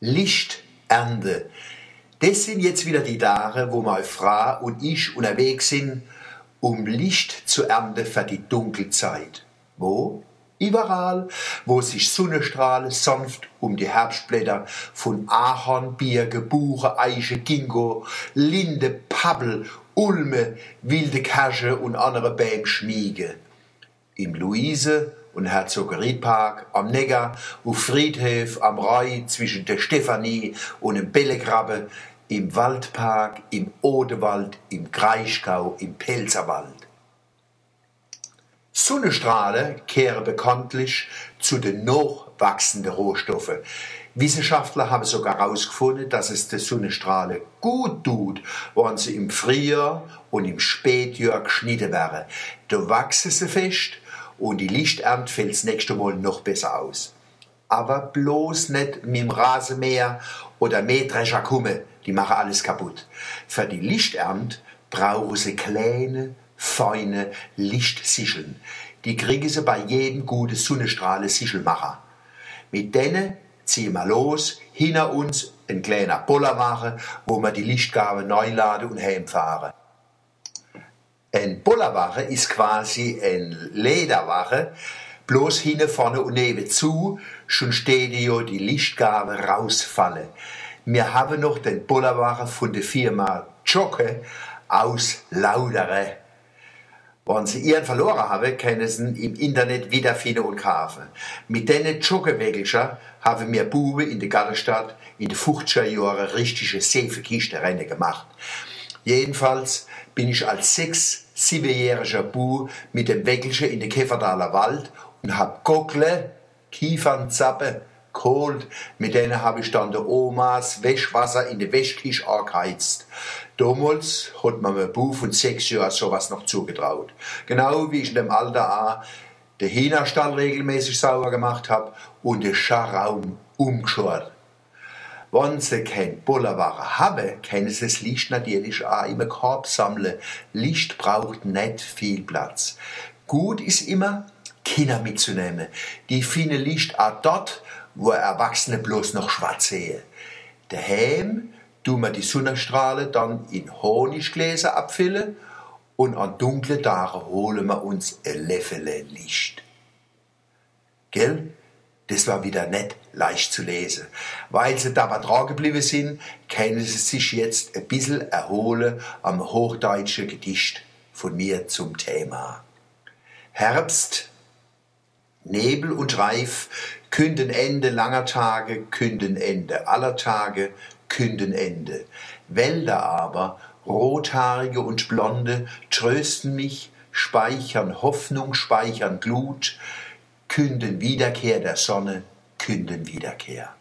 Lichternte. Das sind jetzt wieder die Tage, wo meine Frau und ich unterwegs sind, um Licht zu ernten für die Dunkelzeit. Wo? Überall, wo sich Sonnenstrahlen sanft um die Herbstblätter von Ahorn, Birke, Buche, Eiche, Ginkgo, Linde, Pappel, Ulme, wilde Kasche und andere Bäume schmiege. Im Luise und Herzogerietpark am Neckar, auf Friedhof am Rhein zwischen der Stefanie und dem Bellekrabbe, im Waldpark, im Odewald, im Kraichgau, im Pelzerwald. Sonnenstrahlen kehren bekanntlich zu den noch wachsenden Rohstoffen. Wissenschaftler haben sogar herausgefunden, dass es der Sonnenstrahlen gut tut, wenn sie im Frühjahr und im Spätjahr geschnitten werden. Da wachsen sie fest und die Lichternte fällt das nächste Mal noch besser aus. Aber bloß nicht mit dem Rasenmäher oder Mähdrescher kommen, die machen alles kaputt. Für die Lichternte brauchen sie kleine, feine Lichtsicheln. Die kriegen sie bei jedem guten Sonnenstrahlen Sichelmacher. Mit denen ziehen wir los, hinter uns ein kleiner Boller machen, wo wir die Lichtgabe neu laden und heimfahren. Ein Bollerwache ist quasi ein Lederwache, bloß hinne, vorne und neben zu, schon steht ja die Lichtgabe rausfalle. Wir haben noch den Bollerwache von der Firma Jocke aus Laudere. Wenn Sie ihren verloren haben, können Sie ihn im Internet wiederfinden und kaufen. Mit diesen Joggewägelscher haben wir Bube in der Gallerstadt in den 50er Jahren richtige Seifekistenrennen gemacht. Jedenfalls bin ich als sechs, siebenjähriger Bu mit dem Wägelchen in den Käferdaler Wald und hab Gockle, Kiefernzappe, geholt. Mit denen habe ich dann der Omas Wäschwasser in der Wäschkische angeheizt. Damals hat man mir Bu von sechs Jahren sowas noch zugetraut. Genau wie ich in dem Alter auch den Hühnerstall regelmäßig sauber gemacht habe und den Scharraum umgeschoren. Wenn sie kein Bollerware haben, können sie das Licht natürlich auch im Korb sammeln. Licht braucht nicht viel Platz. Gut ist immer, Kinder mitzunehmen. Die finden Licht auch dort, wo Erwachsene bloß noch schwarz sehen. Daheim tun wir die Sonnenstrahlen dann in Honiggläser abfüllen und an dunklen Tagen holen wir uns ein Löffel Licht. Gell? Das war wieder nicht leicht zu lesen. Weil sie dabei dran geblieben sind, können sie sich jetzt ein bisschen erholen am hochdeutschen Gedicht von mir zum Thema. Herbst, Nebel und Reif künden Ende langer Tage, künden Ende aller Tage, künden Ende. Wälder aber, rothaarige und blonde, trösten mich, speichern Hoffnung, speichern Glut, künden Wiederkehr der Sonne, künden Wiederkehr.